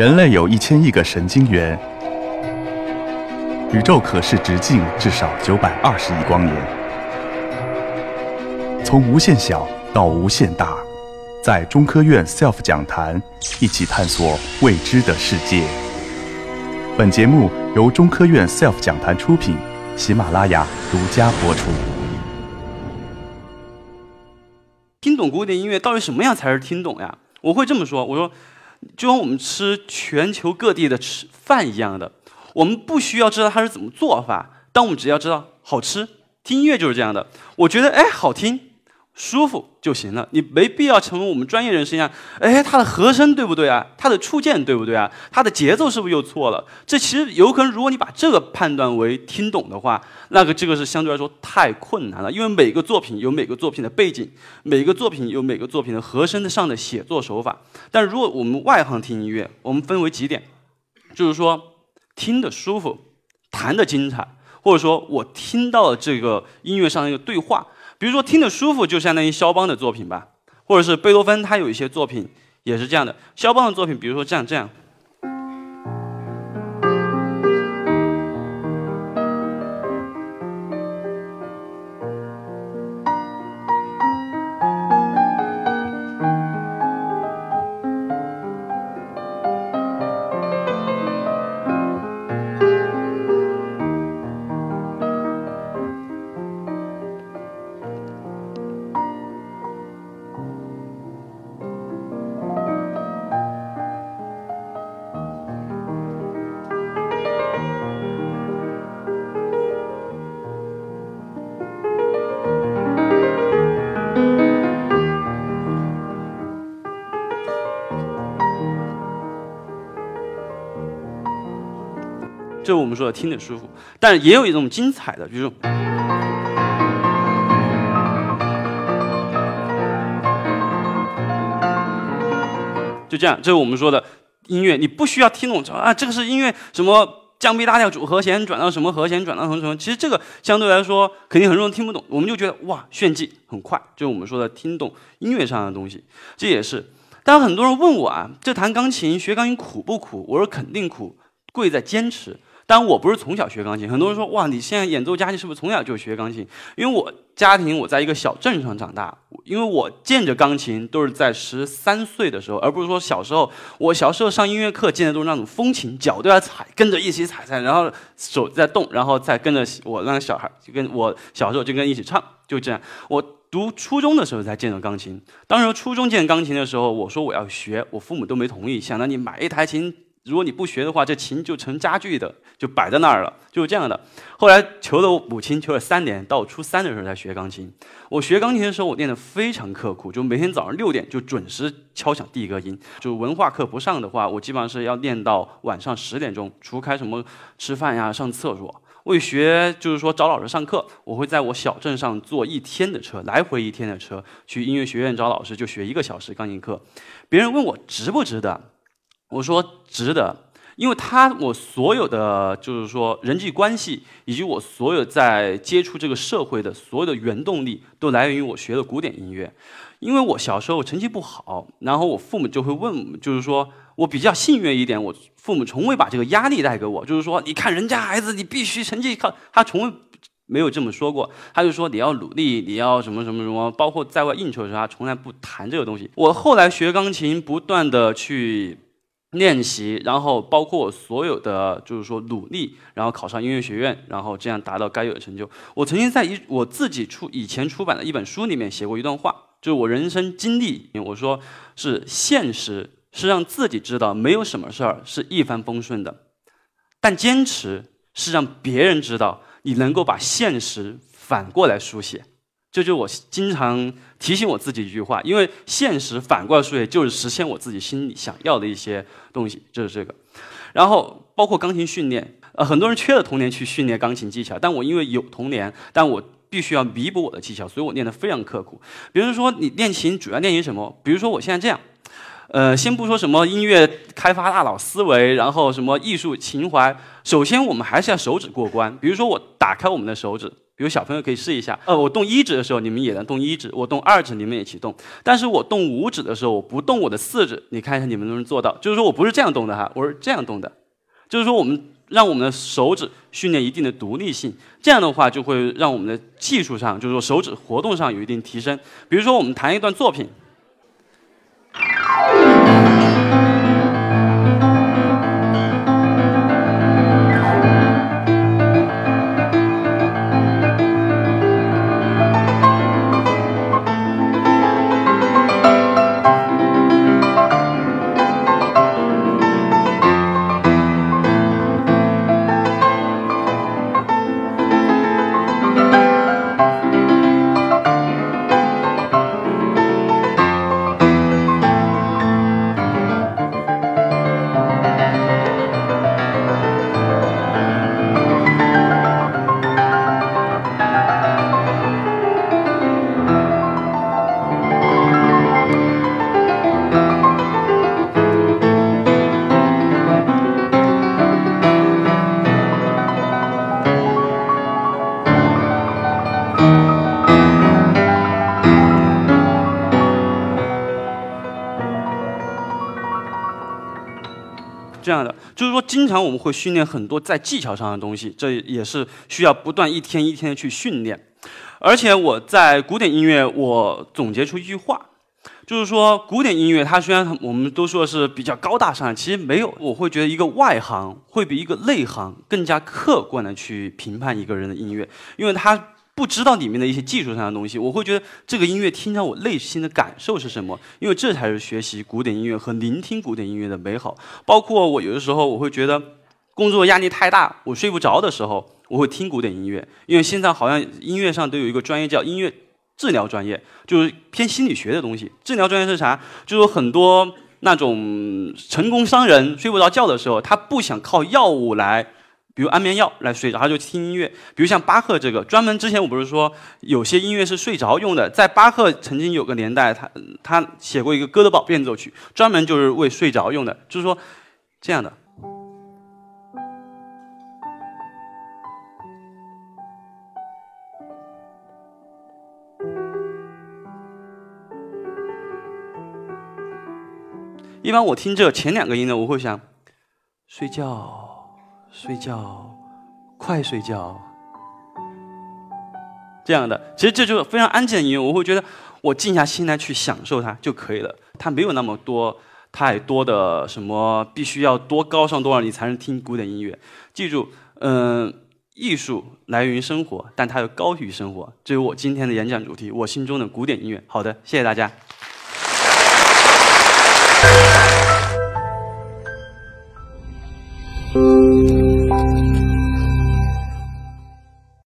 人类有一千亿个神经元，宇宙可视直径至少九百二十亿光年。从无限小到无限大，在中科院 SELF 讲坛一起探索未知的世界。本节目由中科院 SELF 讲坛出品，喜马拉雅独家播出。听懂古典音乐到底什么样才是听懂呀？我会这么说，我说。就像我们吃全球各地的吃饭一样的，我们不需要知道它是怎么做法，但我们只要知道好吃。听音乐就是这样的，我觉得哎好听。舒服就行了，你没必要成为我们专业人士一样。哎，它的和声对不对啊？它的触键对不对啊？它的节奏是不是又错了？这其实有可能，如果你把这个判断为听懂的话，那个这个是相对来说太困难了。因为每个作品有每个作品的背景，每个作品有每个作品的和声上的写作手法。但如果我们外行听音乐，我们分为几点，就是说听得舒服，弹得精彩，或者说我听到了这个音乐上的一个对话。比如说听得舒服，就相当于肖邦的作品吧，或者是贝多芬，他有一些作品也是这样的。肖邦的作品，比如说这样这样。这是我们说的听着舒服，但也有一种精彩的，就是就这样。这是我们说的音乐，你不需要听懂啊，这个是音乐什么降 B 大调主和弦转到什么和弦转到什么什么。其实这个相对来说肯定很多人听不懂，我们就觉得哇炫技很快，就是我们说的听懂音乐上的东西。这也是，当很多人问我啊，这弹钢琴学钢琴苦不苦？我说肯定苦，贵在坚持。但我不是从小学钢琴，很多人说哇，你现在演奏家你是不是从小就学钢琴？因为我家庭我在一个小镇上长大，因为我见着钢琴都是在十三岁的时候，而不是说小时候。我小时候上音乐课见的都是那种风琴，脚都要踩，跟着一起踩踩，然后手在动，然后再跟着我那个小孩就跟我小时候就跟一起唱，就这样。我读初中的时候才见到钢琴，当时初中见钢琴的时候，我说我要学，我父母都没同意，想让你买一台琴。如果你不学的话，这琴就成家具的，就摆在那儿了，就是这样的。后来求了我母亲，求了三年，到初三的时候才学钢琴。我学钢琴的时候，我练得非常刻苦，就每天早上六点就准时敲响第一个音。就文化课不上的话，我基本上是要练到晚上十点钟，除开什么吃饭呀、上厕所。为学，就是说找老师上课，我会在我小镇上坐一天的车，来回一天的车去音乐学院找老师，就学一个小时钢琴课。别人问我值不值得？我说值得，因为他我所有的就是说人际关系，以及我所有在接触这个社会的所有的原动力，都来源于我学的古典音乐。因为我小时候成绩不好，然后我父母就会问，就是说我比较幸运一点，我父母从未把这个压力带给我，就是说你看人家孩子，你必须成绩靠，他从未没有这么说过，他就说你要努力，你要什么什么什么，包括在外应酬的时候，他从来不谈这个东西。我后来学钢琴，不断的去。练习，然后包括我所有的就是说努力，然后考上音乐学院，然后这样达到该有的成就。我曾经在一我自己出以前出版的一本书里面写过一段话，就是我人生经历，我说是现实是让自己知道没有什么事儿是一帆风顺的，但坚持是让别人知道你能够把现实反过来书写。这就是我经常提醒我自己一句话，因为现实反过来说，也就是实现我自己心里想要的一些东西，就是这个。然后包括钢琴训练，呃，很多人缺了童年去训练钢琴技巧，但我因为有童年，但我必须要弥补我的技巧，所以我练得非常刻苦。比如说，你练琴主要练习什么？比如说我现在这样，呃，先不说什么音乐开发大脑思维，然后什么艺术情怀，首先我们还是要手指过关。比如说我打开我们的手指。有小朋友可以试一下，呃，我动一指的时候，你们也能动一指；我动二指，你们也一起动。但是我动五指的时候，我不动我的四指，你看一下你们能不能做到？就是说我不是这样动的哈，我是这样动的。就是说我们让我们的手指训练一定的独立性，这样的话就会让我们的技术上，就是说手指活动上有一定提升。比如说我们弹一段作品。这样的，就是说，经常我们会训练很多在技巧上的东西，这也是需要不断一天一天的去训练。而且我在古典音乐，我总结出一句话，就是说，古典音乐它虽然我们都说是比较高大上，其实没有。我会觉得一个外行会比一个内行更加客观的去评判一个人的音乐，因为他。不知道里面的一些技术上的东西，我会觉得这个音乐听着我内心的感受是什么？因为这才是学习古典音乐和聆听古典音乐的美好。包括我有的时候我会觉得工作压力太大，我睡不着的时候，我会听古典音乐。因为现在好像音乐上都有一个专业叫音乐治疗专业，就是偏心理学的东西。治疗专业是啥？就是很多那种成功商人睡不着觉的时候，他不想靠药物来。比如安眠药来睡着，他就听音乐。比如像巴赫这个，专门之前我不是说有些音乐是睡着用的，在巴赫曾经有个年代，他他写过一个《哥德堡变奏曲》，专门就是为睡着用的。就是说这样的。一般我听这前两个音呢，我会想睡觉。睡觉，快睡觉，这样的，其实这就是非常安静的音乐。我会觉得，我静下心来去享受它就可以了。它没有那么多太多的什么，必须要多高尚多少你才能听古典音乐。记住，嗯，艺术来源于生活，但它又高于生活。这是我今天的演讲主题，我心中的古典音乐。好的，谢谢大家。